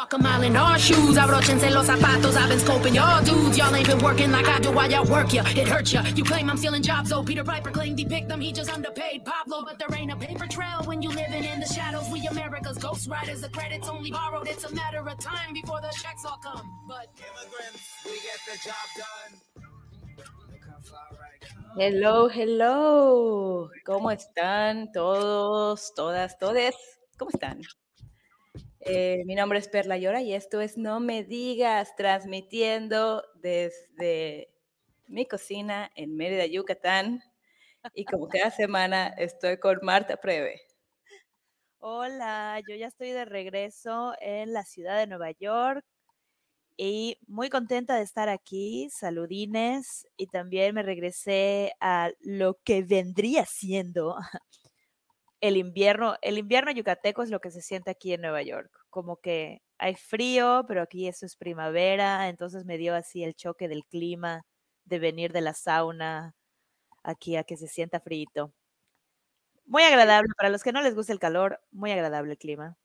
Walk a mile in our shoes, abrochense los zapatos. I've been scoping y'all dudes. Y'all ain't been working like I do while y'all work ya. It hurts ya. You claim I'm stealing jobs, oh Peter Piper claimed he picked them. He just underpaid Pablo, but there ain't a paper trail when you living in the shadows. We America's ghost riders. The credits only borrowed. It's a matter of time before the checks all come. But immigrants, we get the job done. Hello, hello. ¿Cómo están todos, todas, todes? ¿Cómo están? Eh, mi nombre es Perla Llora y esto es No Me Digas, transmitiendo desde mi cocina en Mérida, Yucatán. Y como cada semana estoy con Marta Preve. Hola, yo ya estoy de regreso en la ciudad de Nueva York y muy contenta de estar aquí. Saludines y también me regresé a lo que vendría siendo el invierno. El invierno yucateco es lo que se siente aquí en Nueva York. Como que hay frío, pero aquí eso es primavera, entonces me dio así el choque del clima, de venir de la sauna aquí a que se sienta frío. Muy agradable, para los que no les gusta el calor, muy agradable el clima.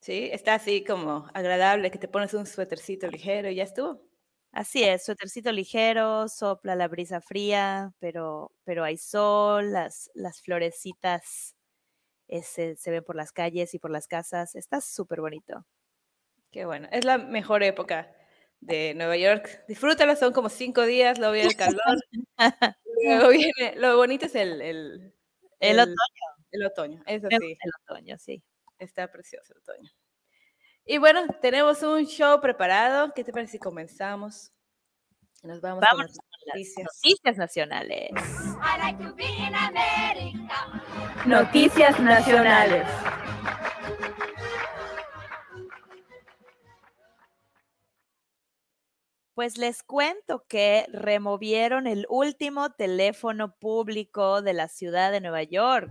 Sí, está así como agradable que te pones un suétercito ligero y ya estuvo. Así es, suétercito ligero, sopla la brisa fría, pero, pero hay sol, las, las florecitas ese, se ven por las calles y por las casas. Está súper bonito. Qué bueno, es la mejor época de Nueva York. Disfrútalo, son como cinco días, luego viene el calor. luego viene, lo bonito es el, el, el, otoño. El otoño, eso El- sí. El otoño, sí. Está precioso el otoño. Y bueno, tenemos un show preparado. ¿Qué te parece si comenzamos? Nos vamos Vámonos con las con las noticias. noticias nacionales. Noticias nacionales. Pues les cuento que removieron el último teléfono público de la ciudad de Nueva York.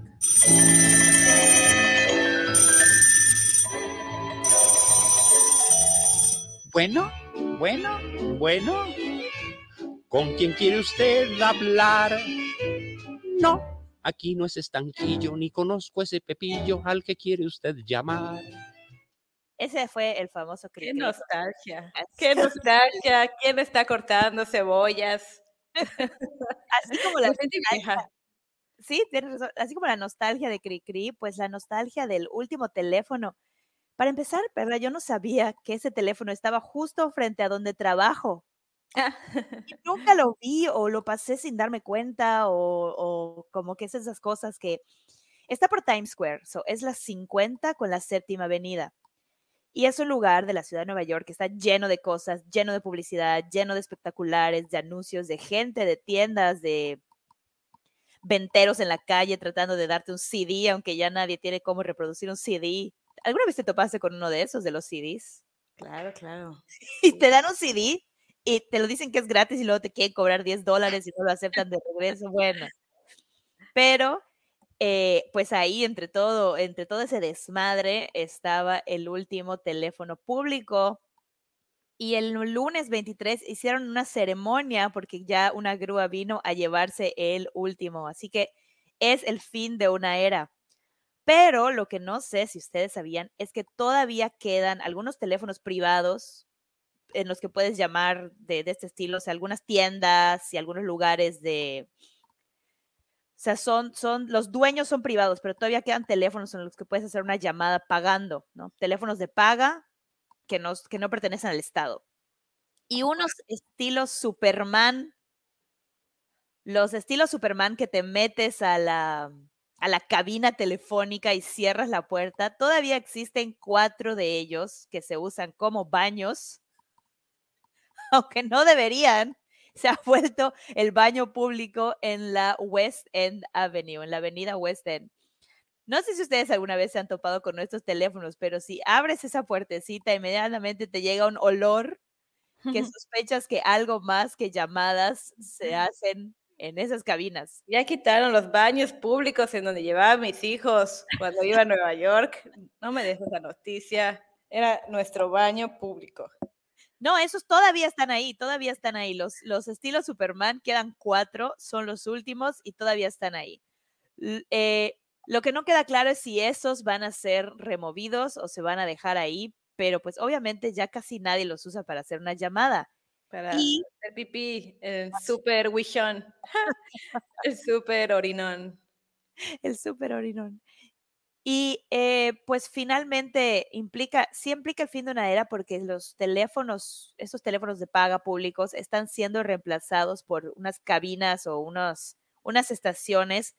Bueno, bueno, bueno. ¿Con quién quiere usted hablar? No, aquí no es estanquillo, ni conozco ese pepillo al que quiere usted llamar. Ese fue el famoso Qué cri-cri. nostalgia. Qué nostalgia. ¿Quién está cortando cebollas? Así como la La gente nostalgia- vieja. Sí, tienes razón. Así como la nostalgia de Cricri, pues la nostalgia del último teléfono. Para empezar, Perla, yo no sabía que ese teléfono estaba justo frente a donde trabajo. Y nunca lo vi o lo pasé sin darme cuenta o, o como que es esas cosas que está por Times Square, so, es la 50 con la séptima avenida. Y es un lugar de la ciudad de Nueva York que está lleno de cosas, lleno de publicidad, lleno de espectaculares, de anuncios, de gente, de tiendas, de venteros en la calle tratando de darte un CD, aunque ya nadie tiene cómo reproducir un CD. ¿Alguna vez te topaste con uno de esos, de los CDs? Claro, claro. y te dan un CD y te lo dicen que es gratis y luego te quieren cobrar 10 dólares y no lo aceptan de regreso. Bueno, pero eh, pues ahí entre todo, entre todo ese desmadre estaba el último teléfono público y el lunes 23 hicieron una ceremonia porque ya una grúa vino a llevarse el último. Así que es el fin de una era. Pero lo que no sé si ustedes sabían es que todavía quedan algunos teléfonos privados en los que puedes llamar de, de este estilo, o sea, algunas tiendas y algunos lugares de... O sea, son, son, los dueños son privados, pero todavía quedan teléfonos en los que puedes hacer una llamada pagando, ¿no? Teléfonos de paga que no, que no pertenecen al Estado. Y unos estilos Superman, los estilos Superman que te metes a la, a la cabina telefónica y cierras la puerta, todavía existen cuatro de ellos que se usan como baños, aunque no deberían. Se ha vuelto el baño público en la West End Avenue, en la avenida West End. No sé si ustedes alguna vez se han topado con nuestros teléfonos, pero si abres esa puertecita, inmediatamente te llega un olor que sospechas que algo más que llamadas se hacen en esas cabinas. Ya quitaron los baños públicos en donde llevaba a mis hijos cuando iba a Nueva York. No me dejes esa noticia. Era nuestro baño público. No, esos todavía están ahí, todavía están ahí. Los, los estilos Superman quedan cuatro, son los últimos y todavía están ahí. Eh, lo que no queda claro es si esos van a ser removidos o se van a dejar ahí, pero pues obviamente ya casi nadie los usa para hacer una llamada. Para Y- hacer pipí, el super wishon, el super orinón. El super orinón. Y eh, pues finalmente implica, sí implica el fin de una era porque los teléfonos, esos teléfonos de paga públicos están siendo reemplazados por unas cabinas o unos, unas estaciones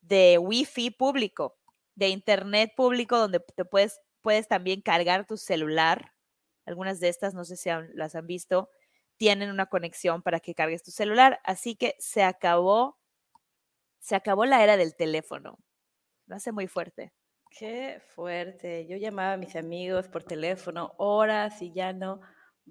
de wifi público, de internet público donde te puedes, puedes también cargar tu celular. Algunas de estas, no sé si han- las han visto, tienen una conexión para que cargues tu celular. Así que se acabó, se acabó la era del teléfono. Lo hace muy fuerte. Qué fuerte. Yo llamaba a mis amigos por teléfono horas y ya no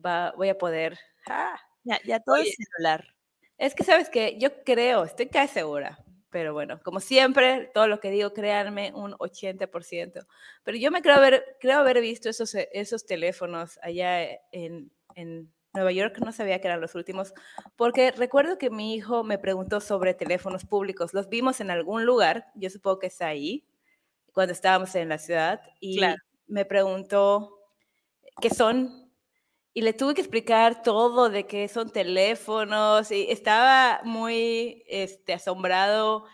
va, voy a poder. ¡Ah! Ya, ya todo Oye. es celular. Es que sabes que yo creo, estoy casi segura, pero bueno, como siempre, todo lo que digo, créanme, un 80%. Pero yo me creo haber, creo haber visto esos, eh, esos teléfonos allá en, en Nueva York, no sabía que eran los últimos, porque recuerdo que mi hijo me preguntó sobre teléfonos públicos. Los vimos en algún lugar, yo supongo que es ahí, cuando estábamos en la ciudad, y Claro. me preguntó qué son y le tuve que explicar todo de qué son teléfonos y estaba muy este, asombrado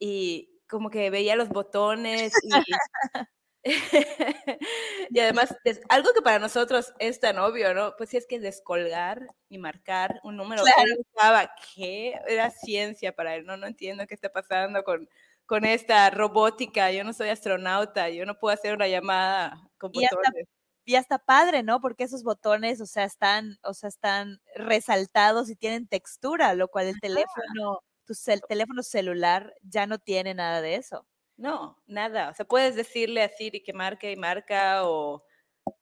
y como que veía los botones y, y además algo que para nosotros es tan obvio, ¿no? Pues sí es que descolgar y marcar un número. Claro. ¿qué? Era ciencia para él, no, no entiendo qué está pasando con, con esta robótica. Yo no soy astronauta, yo no puedo hacer una llamada con Y hasta botones. Y hasta padre, ¿no? Porque esos botones, o sea, están, o sea, están resaltados y tienen textura, lo cual el teléfono, tu cel- teléfono celular ya no tiene nada de eso. No, nada. O sea, puedes decirle a Siri que marque y marca o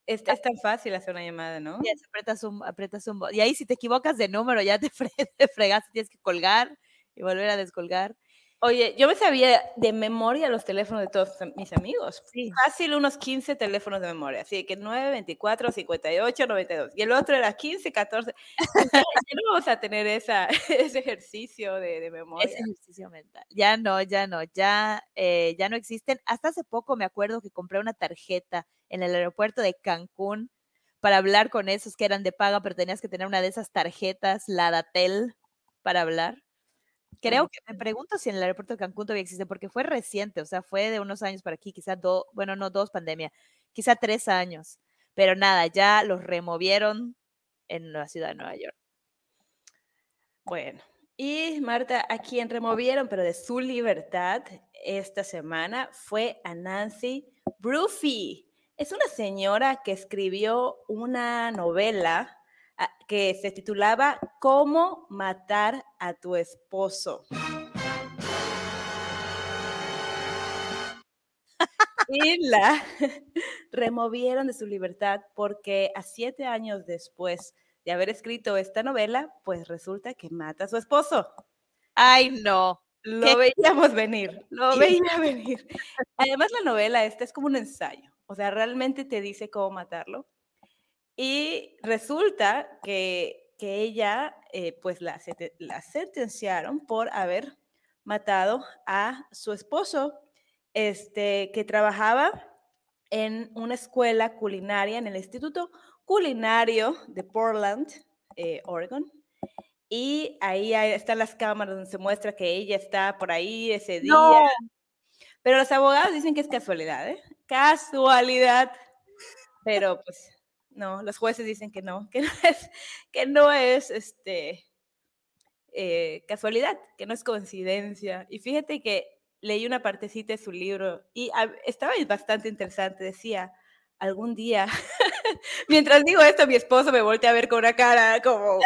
es, es tan fácil hacer una llamada, ¿no? Y apretas un, apretas un Y ahí si te equivocas de número, ya te, fre te fregaste, tienes que colgar y volver a descolgar. Oye, yo me sabía de memoria los teléfonos de todos mis amigos. Sí. Fácil unos 15 teléfonos de memoria. Así que 9, 24, 58, 92. Y el otro era 15, 14. Ya, no vamos a tener esa, ese ejercicio de, de memoria. Ese ejercicio mental. Ya no, ya no, ya, eh, ya no existen. Hasta hace poco me acuerdo que compré una tarjeta en el aeropuerto de Cancún para hablar con esos que eran de paga, pero tenías que tener una de esas tarjetas, la Datel, para hablar. Creo que me pregunto si en el aeropuerto de Cancún todavía existe, porque fue reciente, o sea, fue de unos años para aquí, quizá dos, bueno, no dos, pandemia, quizá tres años. Pero nada, ya los removieron en la ciudad de Nueva York. Bueno, y Marta, a quien removieron, pero de su libertad esta semana, fue a Nancy Bruffy. Es una señora que escribió una novela que se titulaba Cómo matar a tu esposo. Y la removieron de su libertad porque a siete años después de haber escrito esta novela, pues resulta que mata a su esposo. Ay, no. Lo ¿Qué? veíamos venir, lo veía venir. Además, la novela esta es como un ensayo, o sea, realmente te dice cómo matarlo. Y resulta que, que ella, eh, pues la, la sentenciaron por haber matado a su esposo, este, que trabajaba en una escuela culinaria, en el Instituto Culinario de Portland, eh, Oregon. Y ahí están las cámaras donde se muestra que ella está por ahí ese día. No. Pero los abogados dicen que es casualidad, ¿eh? Casualidad. Pero pues no, los jueces dicen que no, que no es, que no es este, eh, casualidad, que no es coincidencia. Y fíjate que leí una partecita de su libro y estaba bastante interesante. Decía, algún día, mientras digo esto, mi esposo me voltea a ver con una cara como...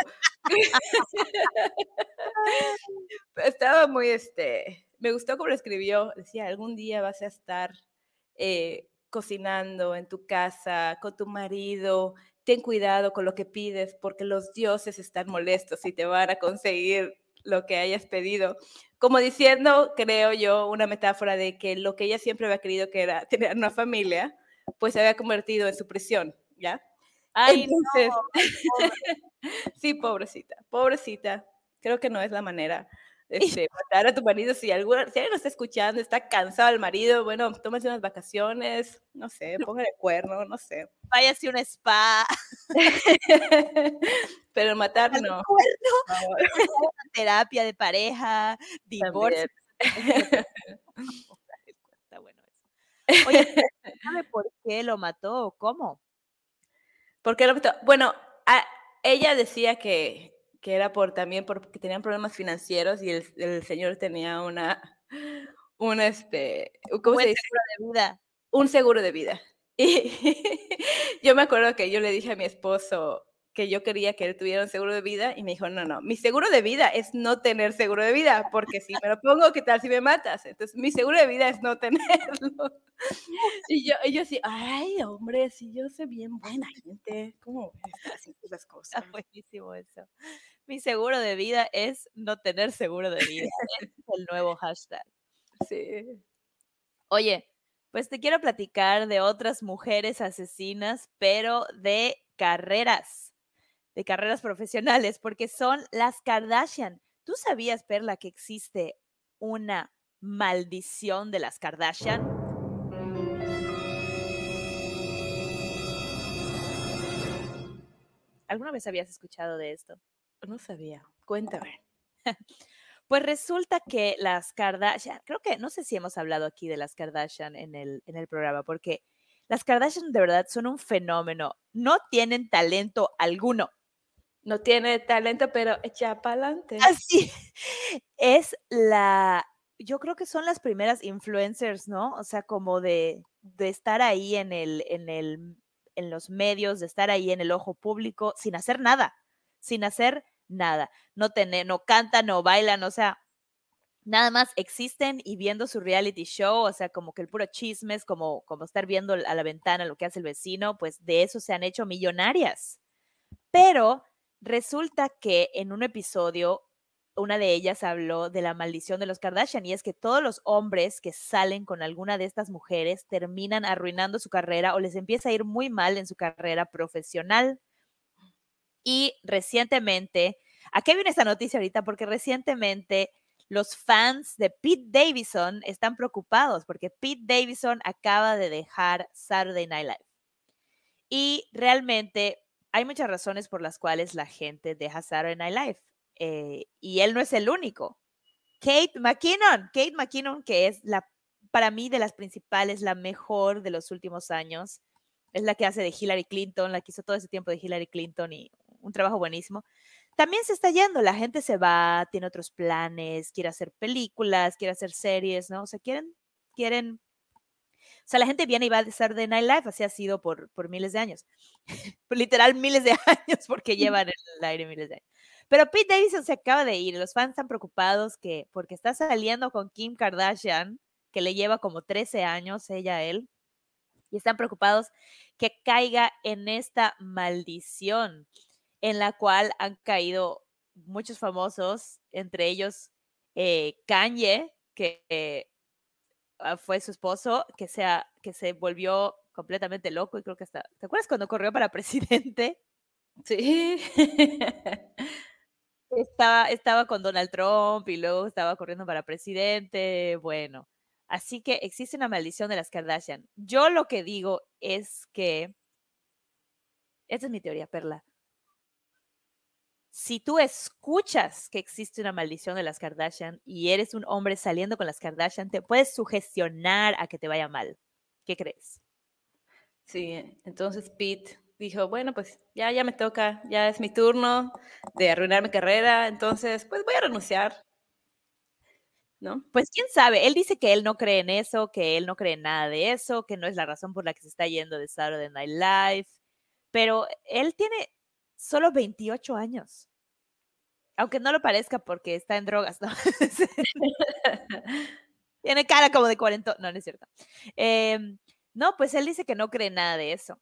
estaba muy, este, me gustó cómo lo escribió. Decía, algún día vas a estar eh, cocinando en tu casa con tu marido. Ten cuidado con lo que pides porque los dioses están molestos y te van a conseguir lo que hayas pedido. Como diciendo, creo yo, una metáfora de que lo que ella siempre había querido que era tener una familia, pues se había convertido en su prisión, ¿ya? Ay, Entonces, no. sí, pobrecita, pobrecita. Creo que no es la manera este, matar a tu marido. Si, alguna, si alguien lo está escuchando, está cansado el marido, bueno, tómese unas vacaciones, no sé, póngale cuerno, no sé. Váyase a un spa. Pero matar no. favor. terapia de pareja, divorcio. Está bueno eso. Oye, ¿sabe por qué lo mató o cómo? ¿Por qué lo mató? Bueno, a- ella decía que, que era por también porque tenían problemas financieros y el, el señor tenía una, una este, ¿cómo se dice? seguro de vida. un seguro de vida. Y yo me acuerdo que yo le dije a mi esposo que yo quería que él tuviera un seguro de vida y me dijo, no, no, mi seguro de vida es no tener seguro de vida, porque si me lo pongo, ¿qué tal si me matas? Entonces, mi seguro de vida es no tenerlo. Y yo, y yo así, ay, hombre, si yo soy bien buena gente, ¿cómo estás haciendo las cosas? Está buenísimo eso. Mi seguro de vida es no tener seguro de vida. Es el nuevo hashtag. Sí. Oye, pues te quiero platicar de otras mujeres asesinas, pero de carreras, de carreras profesionales, porque son las Kardashian. ¿Tú sabías, Perla, que existe una maldición de las Kardashian? ¿Alguna vez habías escuchado de esto? No sabía. Cuéntame. Pues resulta que las Kardashian, creo que no sé si hemos hablado aquí de las Kardashian en el, en el programa, porque las Kardashian de verdad son un fenómeno. No tienen talento alguno. No tiene talento, pero echa para adelante. Así es la, yo creo que son las primeras influencers, ¿no? O sea, como de, de estar ahí en el, en el, en los medios, de estar ahí en el ojo público sin hacer nada, sin hacer nada. No tener, no cantan, no bailan, o sea, nada más existen y viendo su reality show, o sea, como que el puro chisme es como, como estar viendo a la ventana lo que hace el vecino, pues de eso se han hecho millonarias. Pero resulta que en un episodio una de ellas habló de la maldición de los Kardashian y es que todos los hombres que salen con alguna de estas mujeres terminan arruinando su carrera o les empieza a ir muy mal en su carrera profesional. Y recientemente, ¿a qué viene esta noticia ahorita? Porque recientemente los fans de Pete Davidson están preocupados porque Pete Davidson acaba de dejar Saturday Night Live. Y realmente hay muchas razones por las cuales la gente deja Saturday Night Live. eh, y él no es el único. Kate McKinnon, Kate McKinnon, que es la, para mí, de las principales, la mejor de los últimos años. Es la que hace de Hillary Clinton, la que hizo todo ese tiempo de Hillary Clinton y un trabajo buenísimo. También se está yendo, la gente se va, tiene otros planes, quiere hacer películas, quiere hacer series, ¿no? O sea, quieren, quieren, o sea, la gente viene y va a estar de Night Life, así ha sido por, por miles de años. Literal, miles de años, porque llevan en el aire miles de años. Pero Pete Davidson se acaba de ir, los fans están preocupados que, porque está saliendo con Kim Kardashian, que le lleva como 13 años, ella a él, y están preocupados que caiga en esta maldición en la cual han caído muchos famosos, entre ellos eh, Kanye, que eh, ah, fue su esposo, que, sea, que se volvió completamente loco y creo que hasta, ¿te acuerdas cuando corrió para presidente? Sí. Estaba, estaba con Donald Trump y luego estaba corriendo para presidente, bueno. Así que existe una maldición de las Kardashian. Yo lo que digo es que, esta es mi teoría, Perla. Si tú escuchas que existe una maldición de las Kardashian y eres un hombre saliendo con las Kardashian, te puedes sugestionar a que te vaya mal. ¿Qué crees? Sí, entonces Pete dijo, bueno, pues ya, ya me toca, ya es mi turno de arruinar mi carrera, entonces pues voy a renunciar. ¿No? Pues quién sabe, él dice que él no cree en eso, que él no cree en nada de eso, que no es la razón por la que se está yendo de Saturday Night Live, pero él tiene solo 28 años. Aunque no lo parezca porque está en drogas, ¿no? tiene cara como de 40, no, no es cierto. Em, no, pues él dice que no cree nada de eso.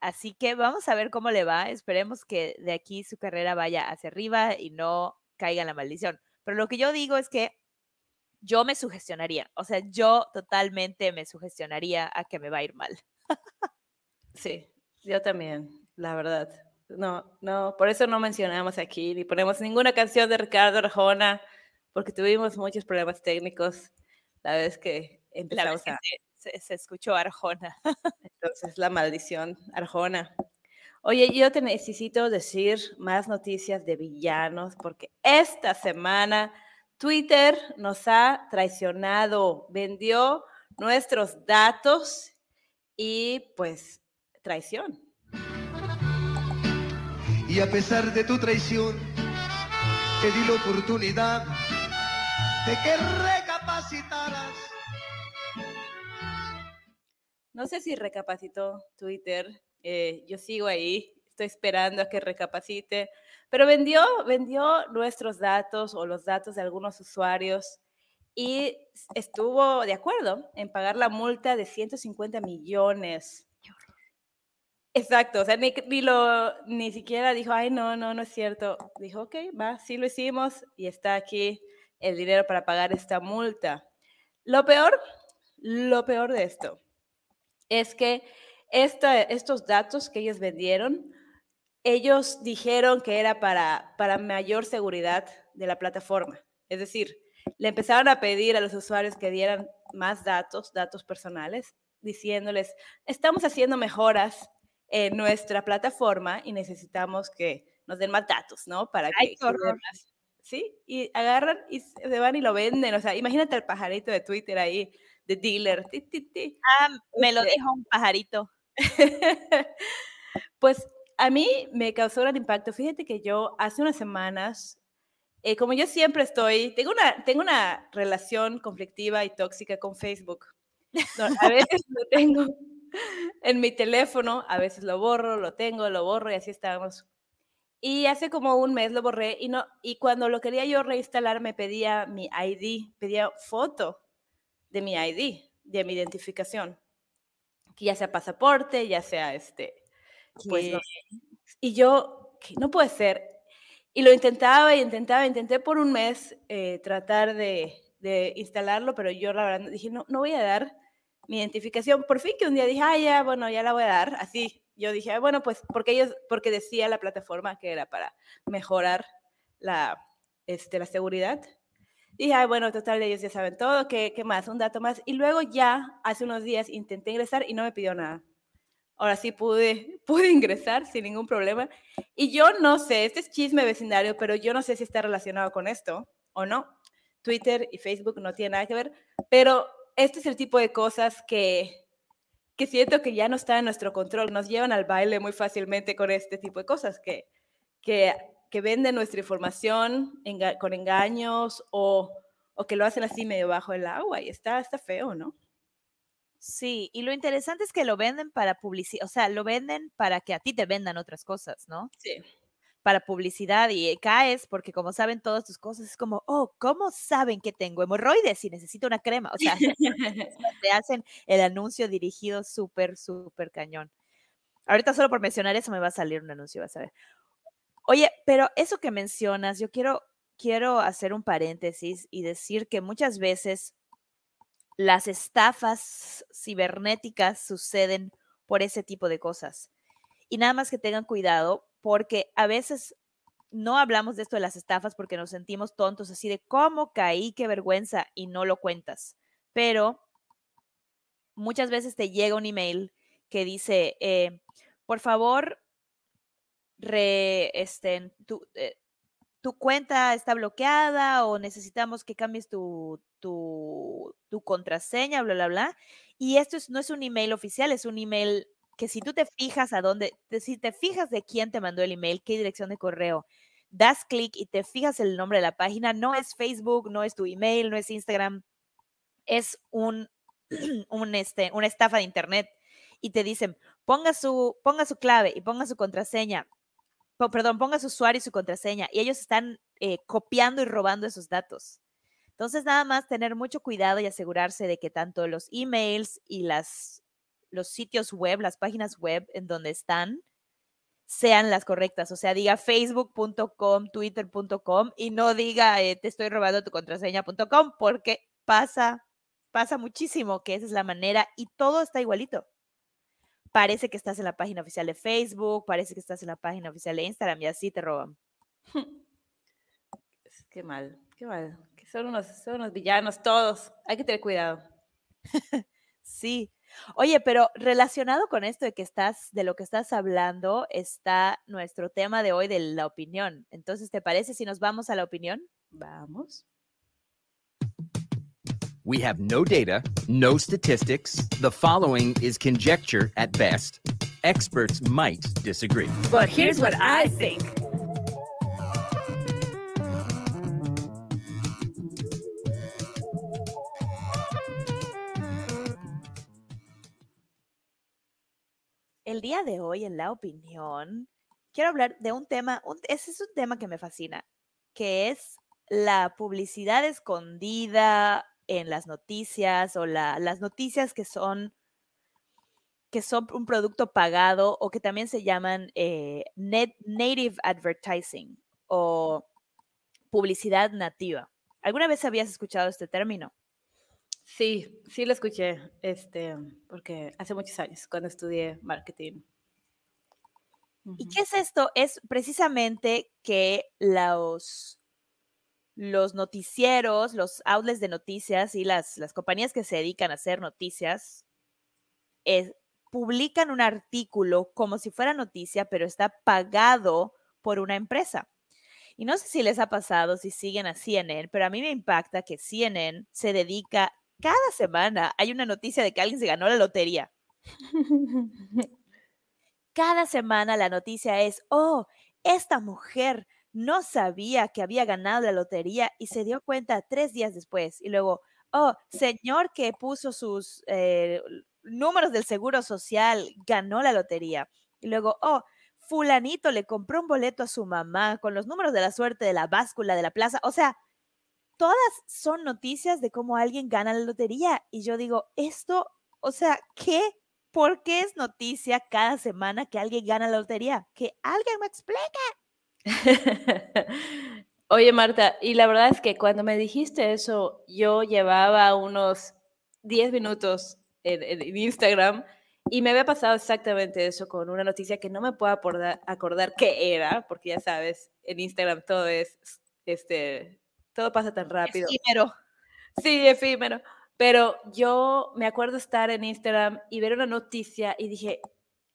Así que vamos a ver cómo le va. Esperemos que de aquí su carrera vaya hacia arriba y no caiga en la maldición. Pero lo que yo digo es que yo me sugestionaría. O sea, yo totalmente me sugestionaría a que me va a ir mal. Sí, yo también, la verdad. No, no, por eso no mencionamos aquí ni ponemos ninguna canción de Ricardo Arjona, porque tuvimos muchos problemas técnicos la vez que La empezamos vez que a... se- se escuchó Arjona. Entonces, la maldición arjona. Oye, yo te necesito decir más noticias de villanos, porque esta semana Twitter nos ha traicionado, vendió nuestros datos y pues traición. Y a pesar de tu traición, te di la oportunidad de que recapacitaras. No sé si recapacitó Twitter, eh, yo sigo ahí, estoy esperando a que recapacite, pero vendió, vendió nuestros datos o los datos de algunos usuarios y estuvo de acuerdo en pagar la multa de 150 millones. Exacto, o sea, ni, ni lo, ni siquiera dijo, ay, no, no, no es cierto. Dijo, ok, va, sí lo hicimos y está aquí el dinero para pagar esta multa. Lo peor, lo peor de esto es que esta- estos datos que ellos vendieron, ellos dijeron que era para, para mayor seguridad de la plataforma. Es decir, le empezaron a pedir a los usuarios que dieran más datos, datos personales, diciéndoles, estamos haciendo mejoras en nuestra plataforma y necesitamos que nos den más datos, ¿no? Para que... Ay, que Sí, y agarran y se van y lo venden. O sea, imagínate al pajarito de Twitter ahí, de dealer. ti, ti, ti. Ah, me lo Este- dijo un pajarito. pues a mí me causó gran impacto. Fíjate que yo hace unas semanas, eh, como yo siempre estoy, tengo una, tengo una relación conflictiva y tóxica con Facebook. No, a veces lo tengo en mi teléfono, a veces lo borro, lo tengo, lo borro y así estamos. Y hace como un mes lo borré y, no, y cuando lo quería yo reinstalar me pedía mi ID, pedía foto de mi ID, de mi identificación, que ya sea pasaporte, ya sea este, pues no sé. Y yo, que no puede ser. Y lo intentaba y intentaba, intenté por un mes eh, tratar de, de instalarlo, pero yo la verdad dije, no, no voy a dar mi identificación. Por fin que un día dije, ah, ya, bueno, ya la voy a dar. Así, yo dije, ah, bueno, pues porque ellos, porque decía la plataforma que era para mejorar la, este, la seguridad. Dije, ah, bueno, total, ellos ya saben todo, ¿qué, ¿qué más? Un dato más. Y luego ya, hace unos días, intenté ingresar y no me pidió nada. Ahora sí pude, pude ingresar sin ningún problema. Y yo no sé, este es chisme vecindario, pero yo no sé si está relacionado con esto o no. Twitter y Facebook no tienen nada que ver, pero este es el tipo de cosas que, que siento que ya no está en nuestro control. Nos llevan al baile muy fácilmente con este tipo de cosas, que, que, que venden nuestra información enga- con engaños o, o que lo hacen así medio bajo el agua y está, está feo, ¿no? Sí, y lo interesante es que lo venden para publicidad, o sea, lo venden para que a ti te vendan otras cosas, ¿no? Sí. Para publicidad y eh, caes porque como saben todas tus cosas, es como, oh, ¿cómo saben que tengo hemorroides y necesito una crema? O sea, te hacen el anuncio dirigido súper, súper cañón. Ahorita solo por mencionar eso me va a salir un anuncio, vas a ver. Oye, pero eso que mencionas, yo quiero, quiero hacer un paréntesis y decir que muchas veces las estafas cibernéticas suceden por ese tipo de cosas. Y nada más que tengan cuidado porque a veces no hablamos de esto de las estafas porque nos sentimos tontos, así de cómo caí, qué vergüenza, y no lo cuentas. Pero muchas veces te llega un email que dice, eh, por favor, este, tu, eh, tu cuenta está bloqueada o necesitamos que cambies tu contraseña, bla, bla, bla. Y esto es- no es un email oficial, es un email que si tú te fijas a dónde, si te fijas de quién te mandó el email, qué dirección de correo, das clic y te fijas el nombre de la página, no es Facebook, no es tu email, no es Instagram, es un, un este, una estafa de internet y te dicen, ponga su, ponga su clave y ponga su contraseña, po- perdón, ponga su usuario y su contraseña y ellos están eh, copiando y robando esos datos. Entonces, nada más tener mucho cuidado y asegurarse de que tanto los emails y las, los sitios web, las páginas web en donde están, sean las correctas. O sea, diga facebook.com, twitter.com y no diga eh, te estoy robando tu contraseña.com porque pasa, pasa muchísimo que esa es la manera y todo está igualito. Parece que estás en la página oficial de Facebook, parece que estás en la página oficial de Instagram y así te roban. Qué mal, qué mal. qué son unos, son unos villanos todos. Hay que tener cuidado. Sí. Oye, pero relacionado con esto de que estás, de lo que estás hablando, está nuestro tema de hoy de la opinión. Entonces, ¿te parece si nos vamos a la opinión? Vamos. We have no data, no statistics. The following is conjecture at best. Experts might disagree. But here's what I think. El día de hoy, en la opinión, quiero hablar de un tema, un- ese es un tema que me fascina, que es la publicidad escondida en las noticias o la- las noticias que son que son un producto pagado o que también se llaman eh, native advertising o publicidad nativa. ¿Alguna vez habías escuchado este término? Sí, sí lo escuché, este, porque hace muchos años, cuando estudié marketing. ¿Y qué es esto? Es precisamente que los, los noticieros, los outlets de noticias y las, las compañías que se dedican a hacer noticias eh, publican un artículo como si fuera noticia, pero está pagado por una empresa. Y no sé si les ha pasado, si siguen a CNN, pero a mí me impacta que CNN se dedica cada semana, hay una noticia de que alguien se ganó la lotería. cada semana la noticia es, oh, esta mujer no sabía que había ganado la lotería y se dio cuenta tres días después. Y luego, oh, señor que puso sus eh, números del seguro social ganó la lotería. Y luego, oh, fulanito le compró un boleto a su mamá con los números de la suerte de la báscula de la plaza. O sea, todas son noticias de cómo alguien gana la lotería. Y yo digo, esto, o sea, ¿qué? ¿Por qué es noticia cada semana que alguien gana la lotería? Que alguien me explique. Oye, Marta, y la verdad es que cuando me dijiste eso, yo llevaba unos 10 minutos en, en- Instagram y me había pasado exactamente eso con una noticia que no me puedo acordar, acordar qué era, porque ya sabes, en Instagram todo es, este, todo pasa tan rápido. Efímero. Sí, efímero. Pero yo me acuerdo estar en Instagram y ver una noticia y dije,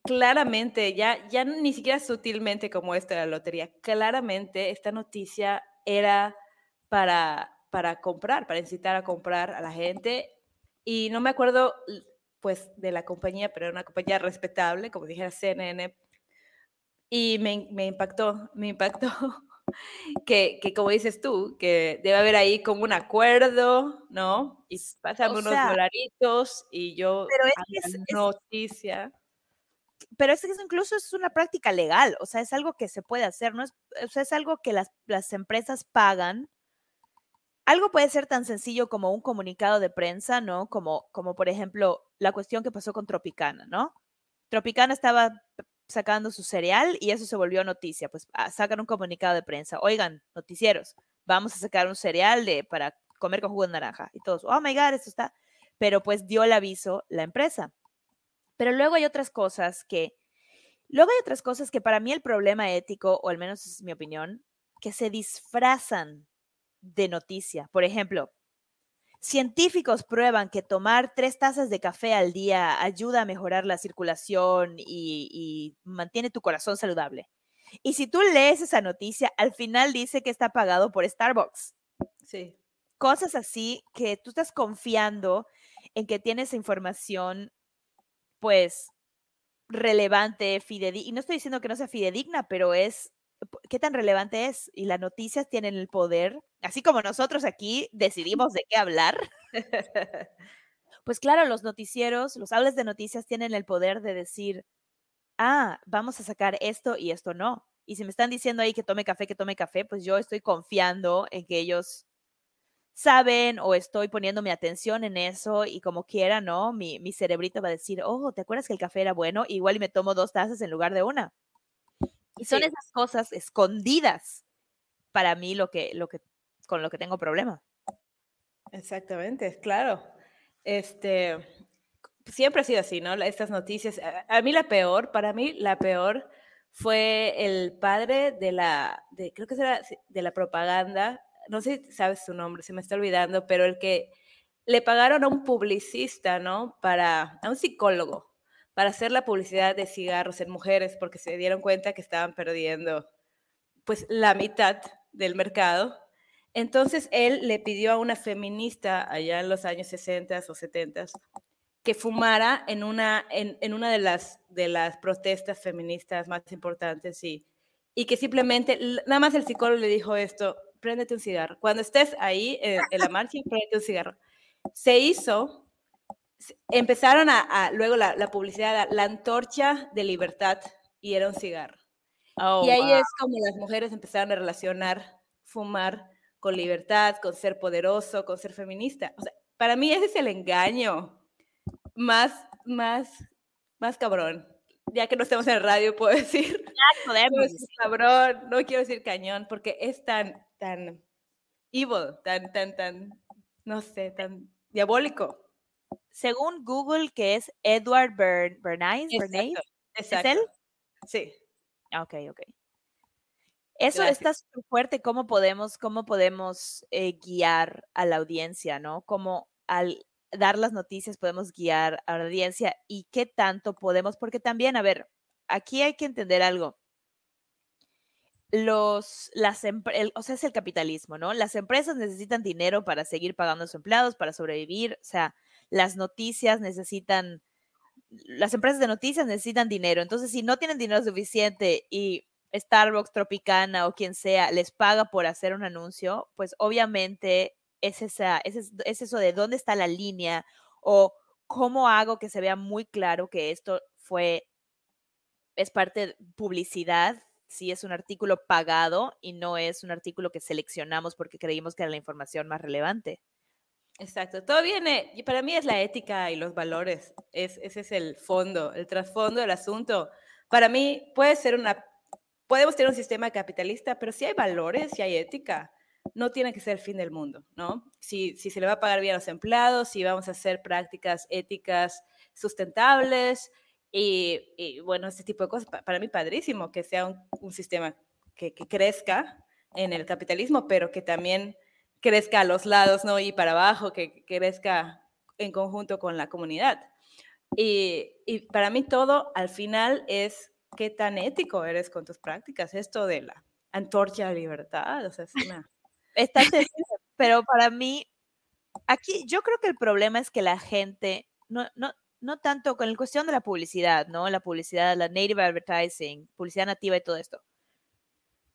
claramente, ya, ya ni siquiera sutilmente como esta de la lotería, claramente esta noticia era para, para comprar, para incitar a comprar a la gente. Y no me acuerdo, pues, de la compañía, pero era una compañía respetable, como dijera CNN. Y me, me impactó, me impactó que, que, como dices tú, que debe haber ahí como un acuerdo, ¿no? Y pasan o unos sea, dolaritos y yo pero es es- noticia. Pero es que incluso es una práctica legal, o sea, es algo que se puede hacer, no es, o sea, es algo que las, las empresas pagan. Algo puede ser tan sencillo como un comunicado de prensa, ¿no? Como, como por ejemplo la cuestión que pasó con Tropicana, ¿no? Tropicana estaba sacando su cereal y eso se volvió noticia. Pues ah, sacan un comunicado de prensa. Oigan, noticieros, vamos a sacar un cereal de, para comer con jugo de naranja. Y todos, oh my God, esto está. Pero pues dio el aviso la empresa. Pero luego hay otras cosas que, luego hay otras cosas que para mí el problema ético, o al menos es mi opinión, que se disfrazan de noticia. Por ejemplo, científicos prueban que tomar tres tazas de café al día ayuda a mejorar la circulación y, y mantiene tu corazón saludable. Y si tú lees esa noticia, al final dice que está pagado por Starbucks Sí. cosas así que tú estás confiando en que tienes información, pues, relevante, fidedigna. Y no estoy diciendo que no sea fidedigna, pero es, ¿qué tan relevante es? Y las noticias tienen el poder, así como nosotros aquí decidimos de qué hablar. Pues claro, los noticieros, los hables de noticias tienen el poder de decir, ah, vamos a sacar esto y esto no. Y si me están diciendo ahí que tome café, que tome café, pues yo estoy confiando en que ellos saben o estoy poniendo mi atención en eso y como quiera, ¿no? Mi, mi cerebrito va a decir, oh, ¿te acuerdas que el café era bueno? Igual y me tomo dos tazas en lugar de una. Y son Sí. esas cosas escondidas para mí lo que, lo que, con lo que tengo problema. Exactamente, claro. Este, siempre ha sido así, ¿no? Estas noticias. A, a mí la peor, para mí la peor fue el padre de la, de, creo que sí, de la propaganda no sé si sabes su nombre, se me está olvidando, pero el que le pagaron a un publicista, ¿no? Para, a un psicólogo, para hacer la publicidad de cigarros en mujeres, porque se dieron cuenta que estaban perdiendo, pues, la mitad del mercado. Entonces él le pidió a una feminista allá en los años 60 o 70 que fumara en una, en, una de, las, de las protestas feministas más importantes y, y que simplemente, nada más el psicólogo le dijo esto, préndete un cigarro. Cuando estés ahí en, en la marcha, préndete un cigarro. Se hizo, empezaron a, a- luego la, la publicidad, la antorcha de libertad, y era un cigarro. Oh, y ahí wow. es como las mujeres empezaron a relacionar fumar con libertad, con ser poderoso, con ser feminista. O sea, para mí ese es el engaño más, más, más cabrón. Ya que no estamos en el radio, puedo decir, podemos decir decir. cabrón, no quiero decir cañón, porque es tan, tan evil, tan, tan, tan, no sé, tan diabólico. Según Google, que es Edward Bern Bernays, Bernays, Exacto, él? Sí. Ah, Ok, ok. Eso Gracias. está súper fuerte, cómo podemos, cómo podemos eh, guiar a la audiencia, ¿no? Cómo al dar las noticias podemos guiar a la audiencia y qué tanto podemos, porque también, a ver, aquí hay que entender algo. Los, las, el- o sea, es el capitalismo, ¿no? Las empresas necesitan dinero para seguir pagando a sus empleados, para sobrevivir, o sea, las noticias necesitan, las empresas de noticias necesitan dinero, entonces si no tienen dinero suficiente y Starbucks, Tropicana o quien sea les paga por hacer un anuncio, pues obviamente es, esa, es, es- es eso de dónde está la línea o cómo hago que se vea muy claro que esto fue, es parte de publicidad, si es un artículo pagado y no es un artículo que seleccionamos porque creímos que era la información más relevante. Exacto, todo viene, y para mí es la ética y los valores, es, ese es el fondo, el trasfondo del asunto. Para mí puede ser una, podemos tener un sistema capitalista, pero si hay valores, si hay ética, no tiene que ser el fin del mundo, ¿no? Si, si se le va a pagar bien a los empleados, si vamos a hacer prácticas éticas sustentables y, y, bueno, este tipo de cosas, pa- para mí padrísimo que sea un, un sistema que, que crezca en el capitalismo, pero que también crezca a los lados, ¿no? Y para abajo, que, crezca en conjunto con la comunidad. Y, y para mí todo al final es qué tan ético eres con tus prácticas. Esto de la antorcha de libertad, o sea, es una... Está pero para mí, aquí yo creo que el problema es que la gente, no, no, no tanto con la cuestión de la publicidad, ¿no? La publicidad, la native advertising, publicidad nativa y todo esto.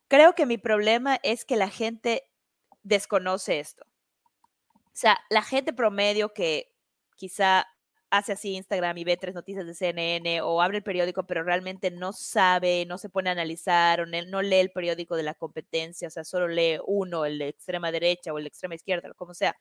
Creo que mi problema es que la gente desconoce esto. O sea, la gente promedio que quizá hace así Instagram y ve tres noticias de CNN o abre el periódico, pero realmente no sabe, no se pone a analizar o no lee el periódico de la competencia, o sea, solo lee uno, el de extrema derecha o el de extrema izquierda, o como sea.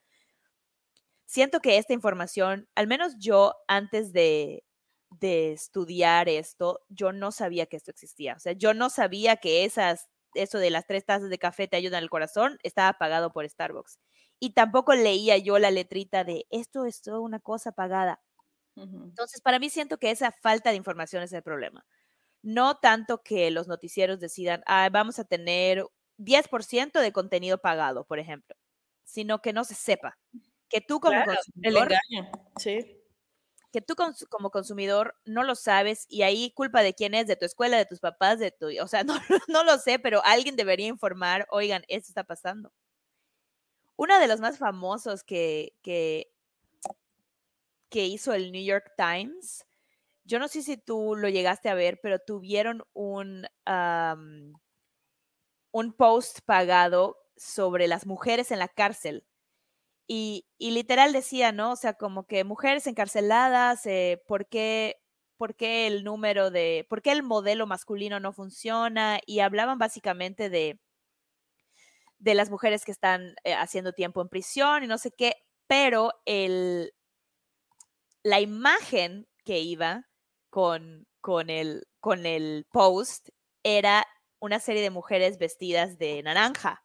Siento que esta información, al menos yo antes de, de estudiar esto, yo no sabía que esto existía. O sea, yo no sabía que esas, eso de las tres tazas de café te ayudan al corazón estaba pagado por Starbucks. Y tampoco leía yo la letrita de esto es toda una cosa pagada. Entonces, para mí siento que esa falta de información es el problema. No tanto que los noticieros decidan, ah, vamos a tener 10% de contenido pagado, por ejemplo, sino que no se sepa. Que tú como Claro, el consumidor, engaño, sí. Que tú como consumidor no lo sabes y ahí culpa de quién es, de tu escuela, de tus papás, de tu, o sea, no, no lo sé, pero alguien debería informar, oigan, esto está pasando. Uno de los más famosos que, que, que hizo el New York Times, yo no sé si tú lo llegaste a ver, pero tuvieron un, un post pagado sobre las mujeres en la cárcel. Y, literal decía, ¿no? O sea, como que mujeres encarceladas, eh, ¿por, qué, ¿por qué el número de, por qué el modelo masculino no funciona? Y hablaban básicamente de, de las mujeres que están eh, haciendo tiempo en prisión y no sé qué, pero el, la imagen que iba con, con, el, con el post era una serie de mujeres vestidas de naranja.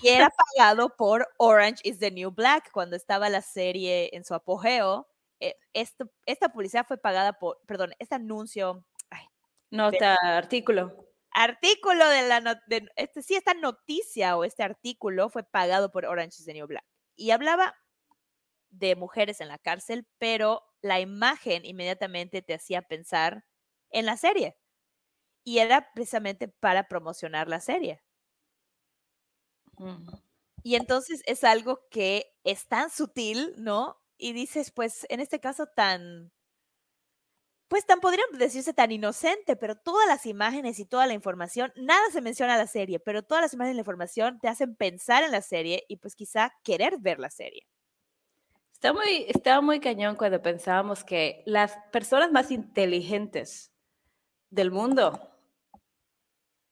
Y era pagado por Orange is the New Black cuando estaba la serie en su apogeo. eh, esto, esta publicidad fue pagada por, perdón, este anuncio, ay, Nota, artículo. artículo de la de- este sí esta noticia o este artículo fue pagado por Orange is the New Black y hablaba de mujeres en la cárcel, pero la imagen inmediatamente te hacía pensar en la serie. Y era precisamente para promocionar la serie. Mm. Y entonces es algo que es tan sutil, ¿no? Y dices, pues en este caso tan, pues tan podría decirse tan inocente, pero todas las imágenes y toda la información, nada se menciona a la serie, pero todas las imágenes y la información te hacen pensar en la serie y pues quizá querer ver la serie. Está muy, estaba muy cañón cuando pensábamos que las personas más inteligentes del mundo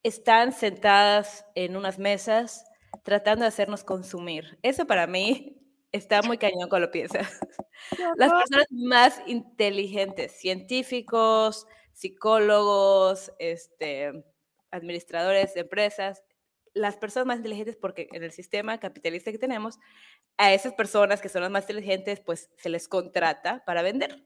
están sentadas en unas mesas tratando de hacernos consumir. Eso para mí está muy cañón cuando lo piensas. Las personas más inteligentes, científicos, psicólogos, este, administradores de empresas, las personas más inteligentes, porque en el sistema capitalista que tenemos, a esas personas que son las más inteligentes, pues se les contrata para vender,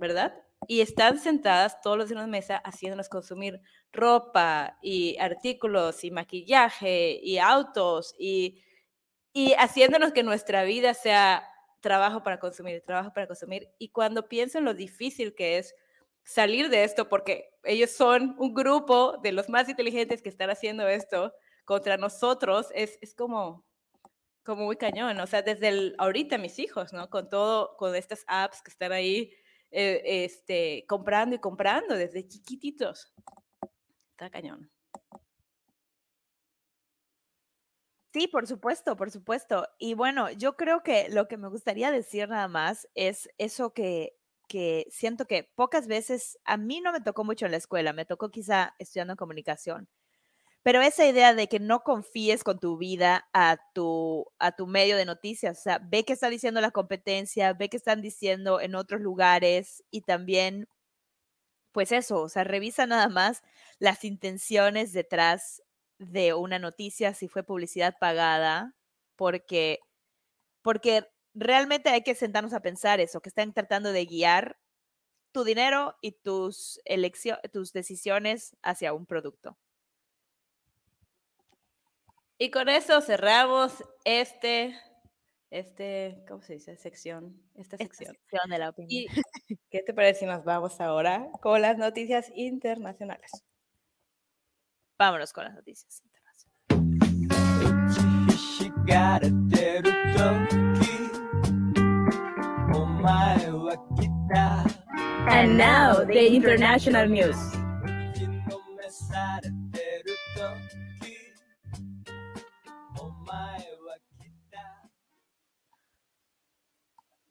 ¿verdad? Y están sentadas todos los días en una mesa haciéndonos consumir ropa y artículos y maquillaje y autos y, y haciéndonos que nuestra vida sea trabajo para consumir, trabajo para consumir. Y cuando pienso en lo difícil que es salir de esto, porque ellos son un grupo de los más inteligentes que están haciendo esto contra nosotros, es, es como, como muy cañón. O sea, desde el, ahorita mis hijos, ¿no? Con todo, con estas apps que están ahí, eh, este, comprando y comprando desde chiquititos. Está cañón. Sí, por supuesto, por supuesto. Y bueno, yo creo que lo que me gustaría decir nada más es eso que, que siento que pocas veces, a mí no me tocó mucho en la escuela, me tocó quizá estudiando comunicación, pero esa idea de que no confíes con tu vida a tu, a tu medio de noticias, o sea, ve qué está diciendo la competencia, ve qué están diciendo en otros lugares y también, pues eso, o sea, revisa nada más las intenciones detrás de una noticia, si fue publicidad pagada, porque, porque realmente hay que sentarnos a pensar eso, que están tratando de guiar tu dinero y tus, tus decisiones hacia un producto. Y con eso cerramos este, este, ¿cómo se dice? Sección, esta Esta sección. sección de la opinión. ¿Y qué te parece si nos vamos ahora con las noticias internacionales? Vámonos con las noticias internacionales. And now, the international news.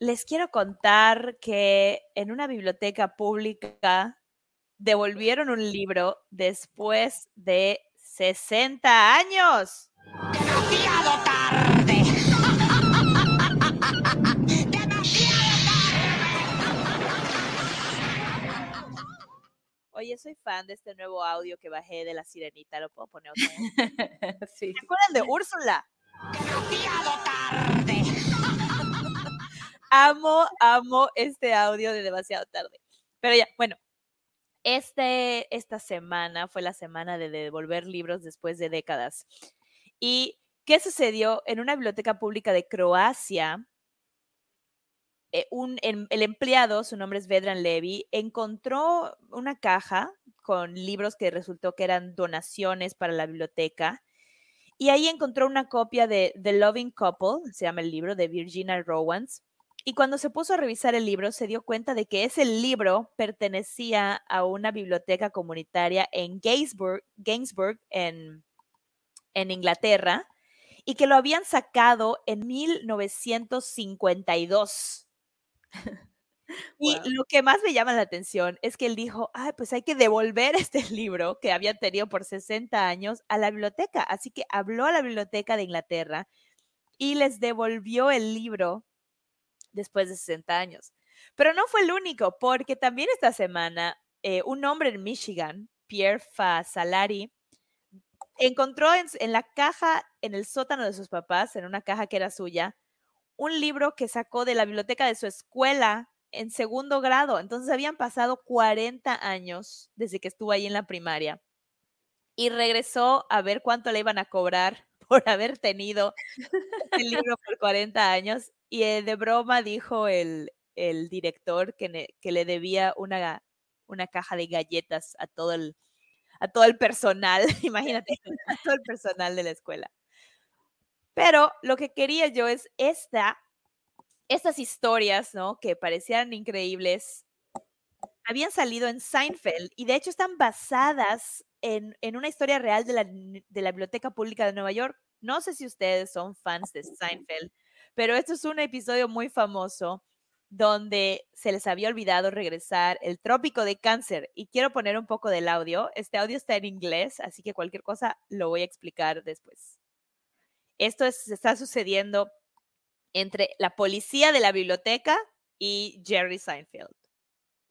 Les quiero contar que en una biblioteca pública devolvieron un libro después de 60 años. Demasiado tarde. Oye, soy fan de este nuevo audio que bajé de la sirenita. ¿Lo puedo poner otra vez? sí. ¿Se acuerdan de Úrsula? Demasiado tarde. Amo, amo este audio de demasiado tarde. Pero ya, bueno, este, esta semana fue la semana de devolver libros después de décadas. ¿Y qué sucedió? En una biblioteca pública de Croacia, eh, un, em- el empleado, su nombre es Vedran Levy, encontró una caja con libros que resultó que eran donaciones para la biblioteca. Y ahí encontró una copia de The Loving Couple, se llama el libro, de Virginia Rowans. Y cuando se puso a revisar el libro, se dio cuenta de que ese libro pertenecía a una biblioteca comunitaria en Gainsbourg en, en Inglaterra, y que lo habían sacado en 1952. Y Wow. lo que más me llama la atención es que él dijo, ay, pues hay que devolver este libro que había tenido por 60 años a la biblioteca. Así que habló a la biblioteca de Inglaterra y les devolvió el libro después de 60 años. Pero no fue el único, porque también esta semana eh, un hombre en Michigan, Pierre Fasalari, encontró en, en la caja, en el sótano de sus papás, en una caja que era suya, un libro que sacó de la biblioteca de su escuela en segundo grado. Entonces habían pasado 40 años desde que estuvo ahí en la primaria. y regresó a ver cuánto le iban a cobrar por haber tenido el libro por 40 años y eh, de broma dijo el, el director que, le debía una, una caja de galletas a todo el, a todo el personal, imagínate, a todo el personal de la escuela. Pero lo que quería yo es esta, estas historias, ¿no? Que parecían increíbles, habían salido en Seinfeld y de hecho están basadas en, en una historia real de la, de la Biblioteca Pública de Nueva York. No sé si ustedes son fans de Seinfeld, pero esto es un episodio muy famoso donde se les había olvidado regresar el trópico de cáncer. Y quiero poner un poco del audio. Este audio está en inglés, así que cualquier cosa lo voy a explicar después. Esto es- está sucediendo entre la policía de la biblioteca y Jerry Seinfeld.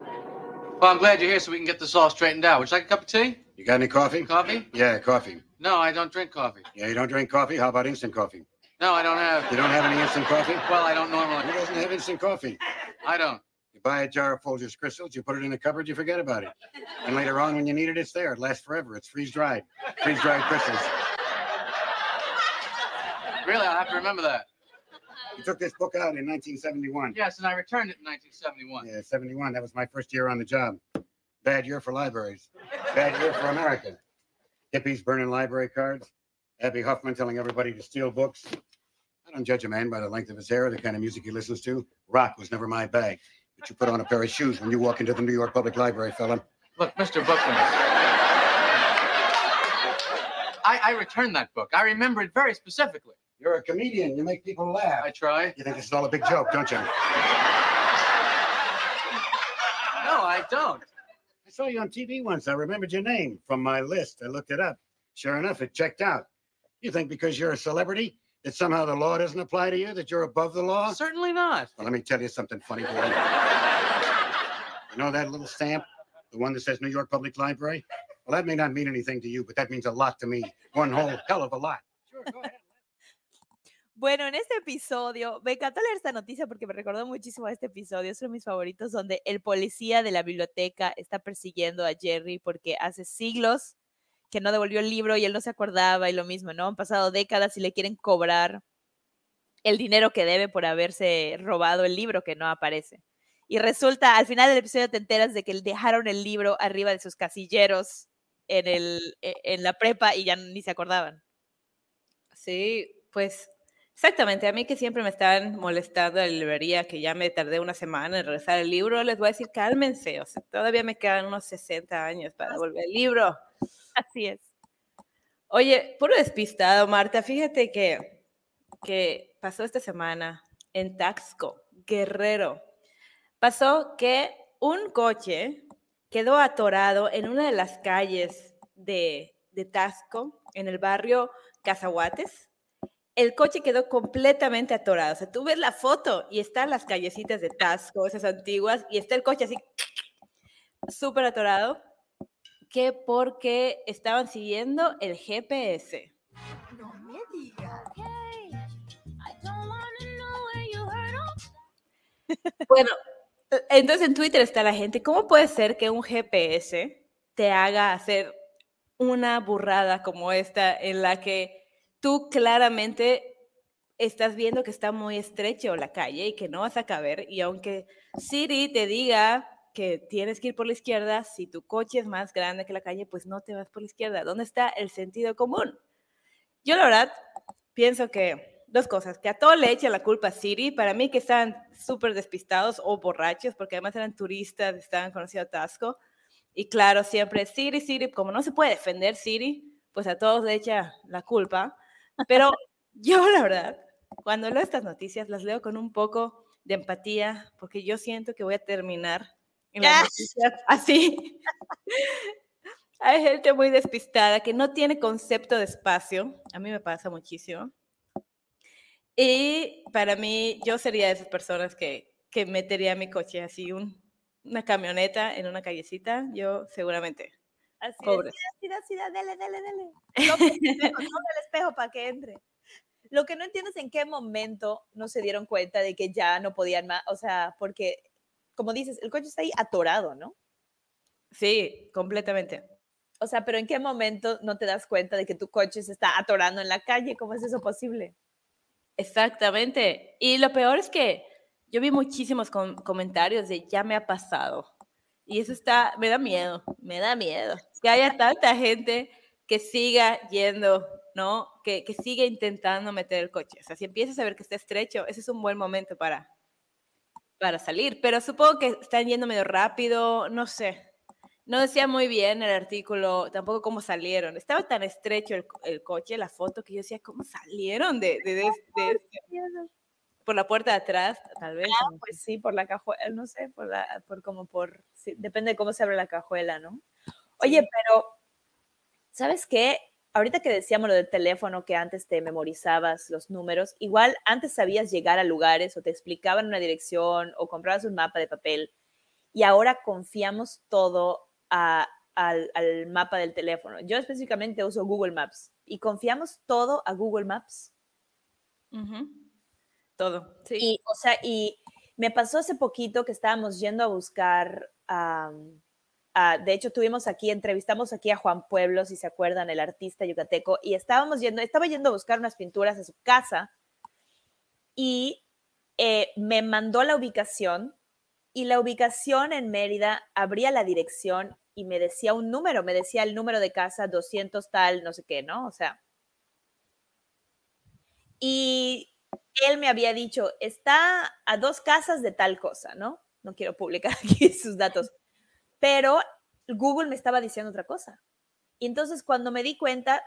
Well, I'm glad you're here so we can get this all straightened out. Would you like a cup of tea? You got any coffee? Coffee? Yeah, coffee. No, I don't drink coffee. Yeah, you don't drink coffee? How about instant coffee? No, I don't have. You don't have any instant coffee? Well, I don't Who normally. doesn't have instant coffee? I don't. You buy a jar of Folgers crystals, you put it in the cupboard, you forget about it. And later on, when you need it, it's there. It lasts forever. It's freeze dried. Freeze dried crystals. Really, I'll have to remember that. You took this book out in 1971. Yes, and I returned it in 1971. Yeah, 71. That was my first year on the job. Bad year for libraries. Bad year for America. Hippies burning library cards. Abby Huffman telling everybody to steal books. I don't judge a man by the length of his hair or the kind of music he listens to. Rock was never my bag. But you put on a pair of shoes when you walk into the New York Public Library, fella. Look, Mr. Bookman. I, I returned that book. I remember it very specifically. You're a comedian. You make people laugh. I try. You think this is all a big joke, don't you? No, I don't. I saw you on TV once. I remembered your name from my list. I looked it up. Sure enough, it checked out. You think because you're a celebrity that somehow the law doesn't apply to you, that you're above the law? Certainly not. Well, let me tell you something funny, boy. you know that little stamp, the one that says New York Public Library? Well, that may not mean anything to you, but that means a lot to me. One whole hell of a lot. Sure, go ahead. Bueno, en este episodio, me encantó leer esta noticia porque me recordó muchísimo a este episodio, es uno de mis favoritos, donde el policía de la biblioteca está persiguiendo a Jerry porque hace siglos que no devolvió el libro y él no se acordaba y lo mismo, ¿no? Han pasado décadas y le quieren cobrar el dinero que debe por haberse robado el libro que no aparece. Y resulta, al final del episodio te enteras de que dejaron el libro arriba de sus casilleros en, el, e- en la prepa y ya ni se acordaban. Sí, pues exactamente. A mí que siempre me están molestando en la librería, que ya me tardé una semana en regresar el libro, les voy a decir, cálmense. O sea, todavía me quedan unos 60 años para devolver el libro. Así es. Oye, puro despistado, Marta. Fíjate que, que pasó esta semana en Taxco, Guerrero. Pasó que un coche quedó atorado en una de las calles de, de Taxco, en el barrio Cazahuates. El coche quedó completamente atorado. O sea, tú ves la foto y están las callecitas de Taxco, esas antiguas, y está el coche así, súper atorado, que porque estaban siguiendo el GPS. No me digas. Hey, I don't wanna know where you heard. Bueno, entonces en Twitter está la gente, ¿cómo puede ser que un GPS te haga hacer una burrada como esta en la que tú claramente estás viendo que está muy estrecho la calle y que no vas a caber y aunque Siri te diga que tienes que ir por la izquierda, si tu coche es más grande que la calle, pues no te vas por la izquierda. ¿Dónde está el sentido común? Yo la verdad pienso que dos cosas, que a todo le echa la culpa a Siri, para mí que estaban súper despistados o borrachos, porque además eran turistas, estaban conociendo Tasco, y claro, siempre Siri, Siri, como no se puede defender Siri, pues a todos le echa la culpa, pero yo la verdad, cuando leo estas noticias, las leo con un poco de empatía, porque yo siento que voy a terminar en las Ah. noticias así. Hay gente muy despistada que no tiene concepto de espacio. A mí me pasa muchísimo. Y para mí, yo sería de esas personas que, que metería mi coche así, un, una camioneta en una callecita. Yo seguramente. Así Pobre. es, sí, da, sí, da, dele, dele, dele. Toca el espejo, toca el espejo para que entre. Lo que no entiendo es en qué momento no se dieron cuenta de que ya no podían más, o sea, porque, como dices, el coche está ahí atorado, ¿no? Sí, completamente. O sea, pero ¿en qué momento no te das cuenta de que tu coche se está atorando en la calle? ¿Cómo es eso posible? Exactamente. Y lo peor es que yo vi muchísimos com- comentarios de ya me ha pasado. Y eso está, me da miedo, me da miedo. Que haya tanta gente que siga yendo, ¿no? Que, que siga intentando meter el coche. O sea, si empiezas a ver que está estrecho, ese es un buen momento para, para salir. Pero supongo que están yendo medio rápido, no sé. No decía muy bien el artículo, tampoco cómo salieron. Estaba tan estrecho el, el coche, la foto, que yo decía, ¿cómo salieron de, de, de- de este? por la puerta de atrás, tal vez? Ah, pues sí, por la cajuela, no sé, por la, por como por, sí, depende de cómo se abre la cajuela, ¿no? Oye, pero, ¿sabes qué? Ahorita que decíamos lo del teléfono, que antes te memorizabas los números, igual antes sabías llegar a lugares o te explicaban una dirección o comprabas un mapa de papel y ahora confiamos todo a- al, al mapa del teléfono. Yo específicamente uso Google Maps y confiamos todo a Google Maps. Todo, sí. Y, o sea, y me pasó hace poquito que estábamos yendo a buscar, am, a- de hecho tuvimos aquí, entrevistamos aquí a Juan Pueblo, si se acuerdan, el artista yucateco, y estábamos yendo, estaba yendo a buscar unas pinturas a su casa y eh, me mandó la ubicación y la ubicación en Mérida abría la dirección y me decía un número, me decía el número de casa 200 tal, no sé qué, ¿no? O sea. Y él me había dicho, está a dos casas de tal cosa, ¿no? No quiero publicar aquí sus datos, pero Google me estaba diciendo otra cosa. Y entonces cuando me di cuenta,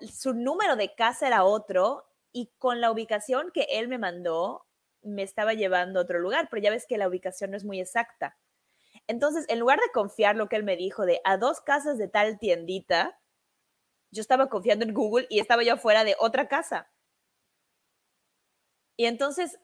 su número de casa era otro y con la ubicación que él me mandó, me estaba llevando a otro lugar, pero ya ves que la ubicación no es muy exacta. Entonces, en lugar de confiar lo que él me dijo de a dos casas de tal tiendita, yo estaba confiando en Google y estaba yo afuera de otra casa. Y entonces,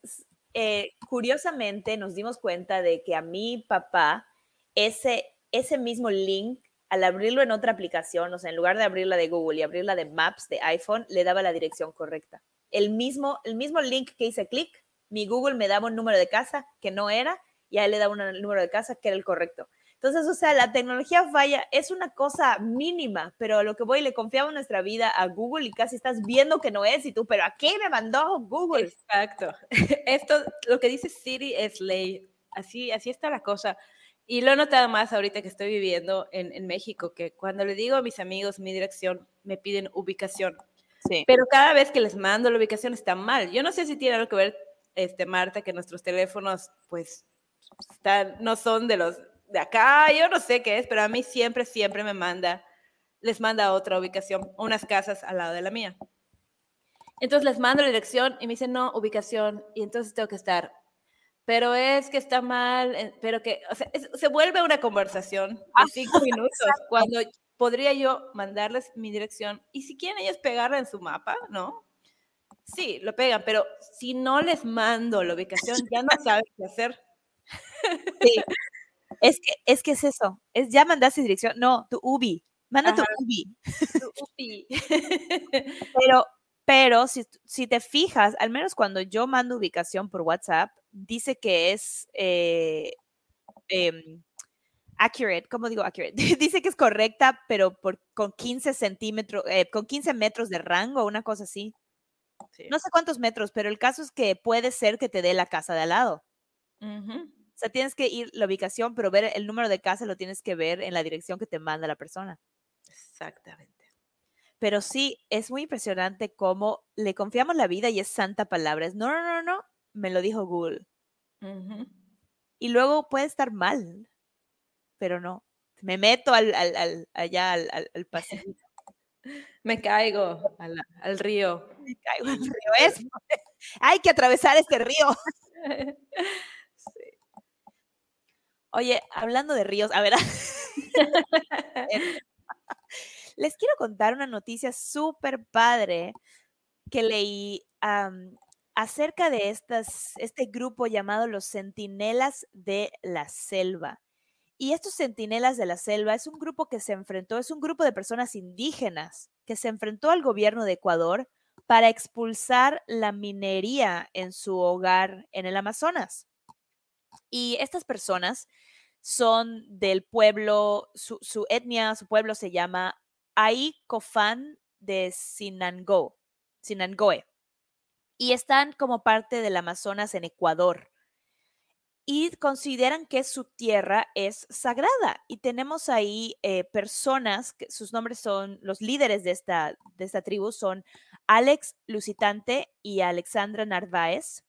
eh, curiosamente, nos dimos cuenta de que a mi papá, ese, ese mismo link, al abrirlo en otra aplicación, o sea, en lugar de abrirla de Google y abrirla de Maps de iPhone, le daba la dirección correcta. El mismo, el mismo link que hice clic, mi Google me daba un número de casa que no era y a le daba un número de casa que era el correcto. Entonces, o sea, la tecnología falla es una cosa mínima, pero a lo que voy, le confiamos nuestra vida a Google y casi estás viendo que no es y tú, pero ¿a qué me mandó Google? Exacto. Esto, lo que dice Siri es ley. Así, así está la cosa. Y lo he notado más ahorita que estoy viviendo en, en México, que cuando le digo a mis amigos mi dirección, me piden ubicación. Sí. Pero cada vez que les mando la ubicación está mal. Yo no sé si tiene algo que ver, este, Marta, que nuestros teléfonos, pues, están, no son de los de acá. Yo no sé qué es, pero a mí siempre, siempre me manda, les manda otra ubicación, unas casas al lado de la mía. Entonces les mando la dirección y me dicen, no, ubicación. Y entonces tengo que estar, pero es que está mal, eh, pero que, o sea, es- se vuelve una conversación de cinco minutos cuando podría yo mandarles mi dirección y si quieren ellos pegarla en su mapa, ¿no? Sí, lo pegan, pero si no les mando la ubicación, ya no saben qué hacer. Sí. Es que, es que es eso. Es ya mandaste dirección. No, tu UBI. Manda tu. UBI. Upi. Pero, pero si, si te fijas, al menos cuando yo mando ubicación por WhatsApp, dice que es eh, em, accurate, ¿cómo digo accurate? dice que es correcta, pero por, con 15 centímetros, eh, con 15 metros de rango, una cosa así. Sí. No sé cuántos metros, pero el caso es que puede ser que te dé la casa de al lado. O sea, tienes que ir la ubicación, pero ver el número de casa lo tienes que ver en la dirección que te manda la persona. Exactamente. Pero sí, es muy impresionante cómo le confiamos la vida y es santa palabra. Es, no, no, no, no, me lo dijo Google. Y luego puede estar mal, pero no. Me meto al, al- al- allá al, al, al Pacífico, Me caigo al, al río. me caigo al río. Es, hay que atravesar este río. Oye, hablando de ríos, a ver, les quiero contar una noticia súper padre que leí acerca de este grupo llamado los Centinelas de la Selva. Y estos Centinelas de la Selva es un grupo que se enfrentó, es un grupo de personas indígenas que se enfrentó al gobierno de Ecuador para expulsar la minería en su hogar en el Amazonas. Y estas personas son del pueblo, su etnia, su pueblo se llama Aikofan de Sinango, Sinangoe. Y están como parte del Amazonas en Ecuador. Y consideran que su tierra es sagrada. Y tenemos ahí eh, personas, que sus nombres son, los líderes de esta, de esta tribu son Alex Lucitante y Alexandra Narváez,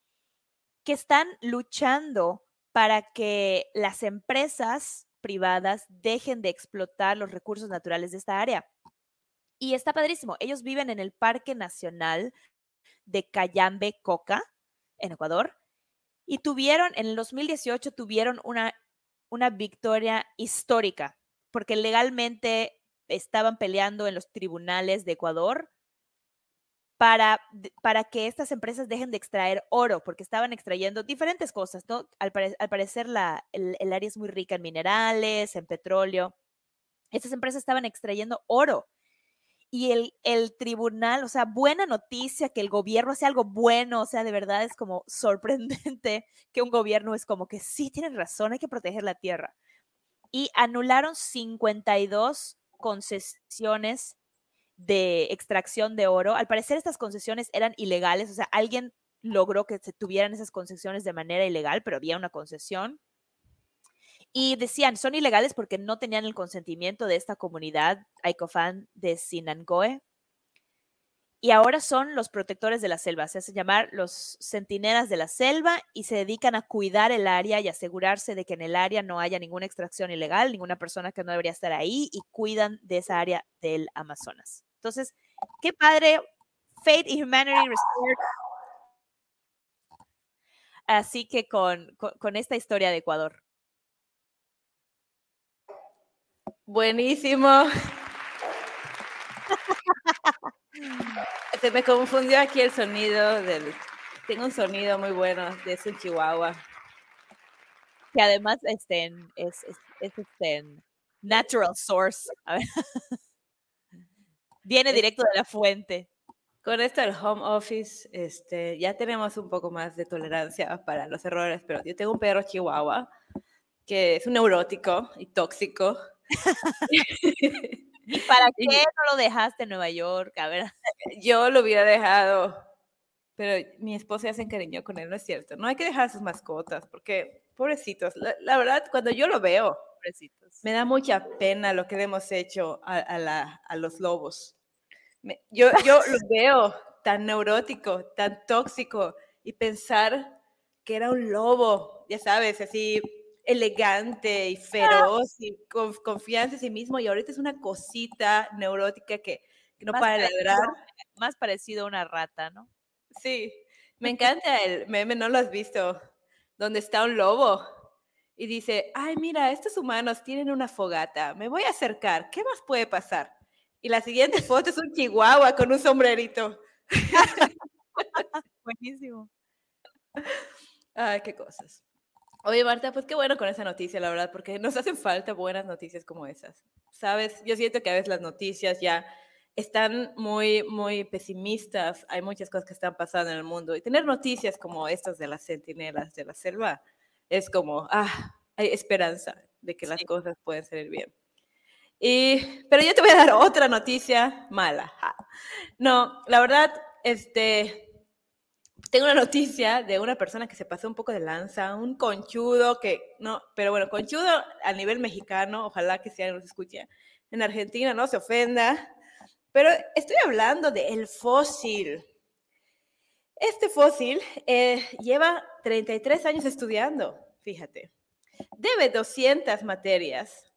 que están luchando para que las empresas privadas dejen de explotar los recursos naturales de esta área. Y está padrísimo. Ellos viven en el Parque Nacional de Cayambe Coca, en Ecuador, y tuvieron, en el 2018, tuvieron una, una victoria histórica, porque legalmente estaban peleando en los tribunales de Ecuador para, para que estas empresas dejen de extraer oro, porque estaban extrayendo diferentes cosas, ¿no? Al, al parecer la, el, el área es muy rica en minerales, en petróleo. Estas empresas estaban extrayendo oro. Y el, el tribunal, o sea, buena noticia que el gobierno hace algo bueno, o sea, de verdad es como sorprendente que un gobierno es como que sí, tienen razón, hay que proteger la tierra. Y anularon 52 concesiones de extracción de oro. Al parecer estas concesiones eran ilegales, o sea, alguien logró que se tuvieran esas concesiones de manera ilegal, pero había una concesión. Y decían, son ilegales porque no tenían el consentimiento de esta comunidad Aikofan de Sinangoe. Y ahora son los protectores de la selva, se hacen llamar los centinelas de la selva y se dedican a cuidar el área y asegurarse de que en el área no haya ninguna extracción ilegal, ninguna persona que no debería estar ahí y cuidan de esa área del Amazonas. Entonces, qué padre, Faith y Humanity Restored. Así que con, con esta historia de Ecuador. Buenísimo. Se me confundió aquí el sonido del. Tengo un sonido muy bueno de ese chihuahua. que además este, es, es, es, este, natural source. A ver. Viene directo de la fuente. Con esto del home office, este, ya tenemos un poco más de tolerancia para los errores, pero yo tengo un perro chihuahua que es un neurótico y tóxico. ¿Y para qué no lo dejaste en Nueva York? A ver, Yo lo hubiera dejado, pero mi esposa ya se encariñó con él, no es cierto. No hay que dejar sus mascotas, porque, pobrecitos, la, la verdad, cuando yo lo veo, pobrecitos. me da mucha pena lo que le hemos hecho a, a la- a los lobos. Me- yo, yo los veo tan neurótico, tan tóxico, y pensar que era un lobo, ya sabes, así elegante y feroz y con confianza en sí mismo, y ahorita es una cosita neurótica que, que no Más para parecido- ladrar. Más parecido a una rata, ¿no? Sí, me encanta el meme, ¿no lo has visto? Donde está un lobo y dice, ay, mira, estos humanos tienen una fogata, me voy a acercar, ¿qué más puede pasar? Y la siguiente foto es un chihuahua con un sombrerito. Buenísimo. Ay, qué cosas. Oye, Marta, pues qué bueno con esa noticia, la verdad, porque nos hacen falta buenas noticias como esas. Sabes, yo siento que a veces las noticias ya están muy, muy pesimistas. Hay muchas cosas que están pasando en el mundo. Y tener noticias como estas de las centinelas de la selva es como, ah, hay esperanza de que las Sí. cosas pueden salir bien. Y, pero yo te voy a dar otra noticia mala. No, la verdad, este, tengo una noticia de una persona que se pasó un poco de lanza, un conchudo que, no, pero bueno, conchudo a nivel mexicano, ojalá que alguien nos escuche en Argentina, no se ofenda, pero estoy hablando del fósil. Este fósil eh, lleva 33 años estudiando, fíjate. Debe 200 materias,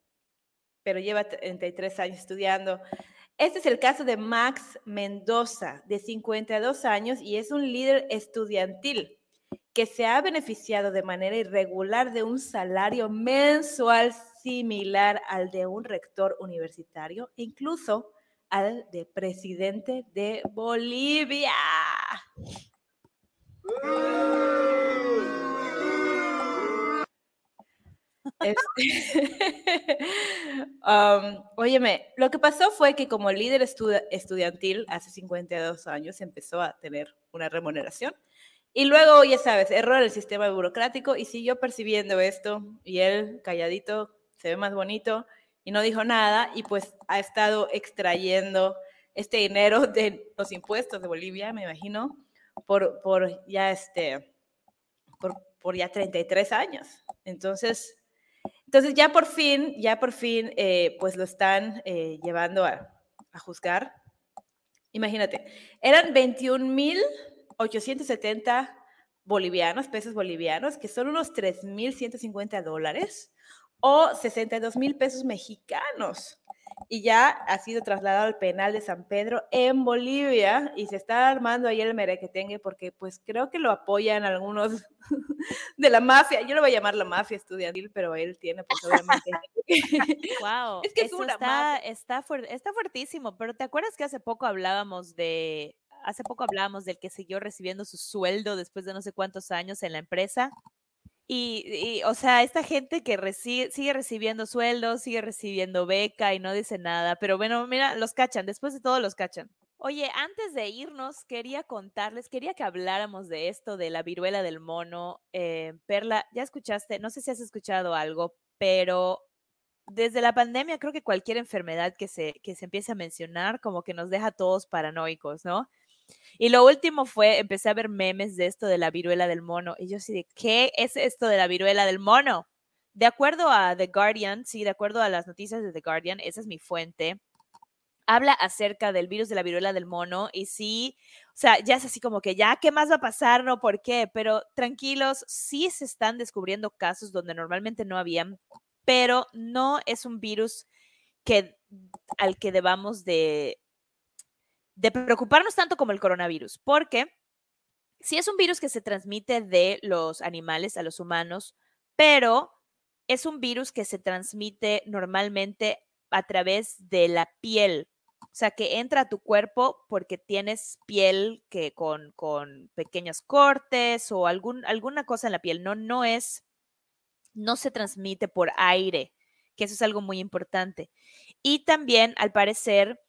pero lleva 33 años estudiando. Este es el caso de Max Mendoza, de 52 años, y es un líder estudiantil que se ha beneficiado de manera irregular de un salario mensual similar al de un rector universitario, incluso al de presidente de Bolivia. Este, um, óyeme, lo que pasó fue que como líder estu- estudiantil hace 52 años empezó a tener una remuneración Y luego, ya sabes, error el sistema burocrático y siguió percibiendo esto y él calladito se ve más bonito y no dijo nada y pues ha estado extrayendo este dinero de los impuestos de Bolivia, me imagino, por, por ya este, por, por ya 33 años. Entonces, entonces ya por fin, ya por fin, eh, pues lo están eh, llevando a, a juzgar. Imagínate, eran 21.870 bolivianos, pesos bolivianos, que son unos 3.150 dólares o 62 mil pesos mexicanos. Y ya ha sido trasladado al penal de San Pedro en Bolivia y se está armando ahí el merequetengue porque pues creo que lo apoyan algunos de la mafia. Yo lo voy a llamar la mafia estudiantil, pero él tiene pues obviamente... Wow, Es que es una está, mafia. está, fuer- está fuertísimo, pero ¿te acuerdas que hace poco hablábamos de, hace poco hablábamos del que siguió recibiendo su sueldo después de no sé cuántos años en la empresa? Y, o sea, esta gente que reci- sigue recibiendo sueldos, sigue recibiendo beca y no dice nada, pero bueno, mira, los cachan, después de todo los cachan. Oye, antes de irnos, quería contarles, quería que habláramos de esto, de la viruela del mono. Eh, Perla, ya escuchaste, no sé si has escuchado algo, pero desde la pandemia creo que cualquier enfermedad que se, que se empiece a mencionar como que nos deja todos paranoicos, ¿no? Y lo último fue, empecé a ver memes de esto de la viruela del mono. Y yo así de, ¿qué es esto de la viruela del mono? De acuerdo a The Guardian, sí, de acuerdo a las noticias de The Guardian, esa es mi fuente, habla acerca del virus de la viruela del mono y sí, o sea, ya es así como que ya, ¿qué más va a pasar? No, ¿por qué? Pero tranquilos, sí se están descubriendo casos donde normalmente no habían, pero no es un virus que, al que debamos de, de preocuparnos tanto como el coronavirus, porque sí es un virus que se transmite de los animales a los humanos, pero es un virus que se transmite normalmente a través de la piel. O sea, que entra a tu cuerpo porque tienes piel que con, con pequeños cortes o algún, alguna cosa en la piel. No, no es, no se transmite por aire, que eso es algo muy importante. Y también, al parecer,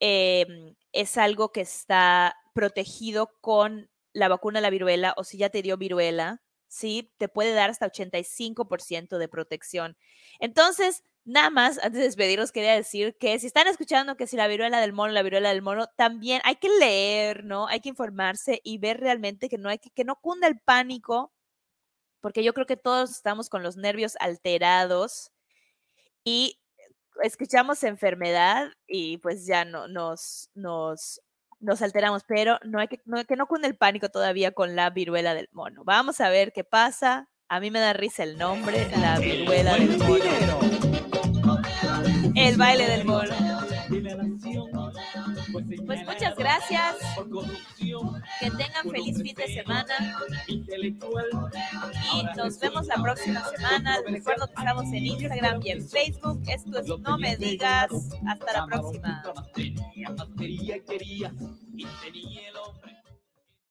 em, es algo que está protegido con la vacuna de la viruela o si ya te dio viruela, sí, te puede dar hasta 85% de protección. Entonces, nada más, antes de despedirnos, quería decir que si están escuchando que si la viruela del mono, la viruela del mono, también hay que leer, ¿no? Hay que informarse y ver realmente que no hay que, que no cunda el pánico, porque yo creo que todos estamos con los nervios alterados y escuchamos enfermedad y pues ya no nos, nos, nos alteramos, pero no hay que no, que no cunde el pánico todavía con la viruela del mono. Vamos a ver qué pasa. A mí me da risa el nombre, la viruela del mono. El baile del mono. Pues muchas gracias. Que tengan feliz fin de semana. Y nos vemos la próxima semana. Recuerdo que estamos en Instagram y en Facebook. Esto es No Me Digas. Hasta la próxima.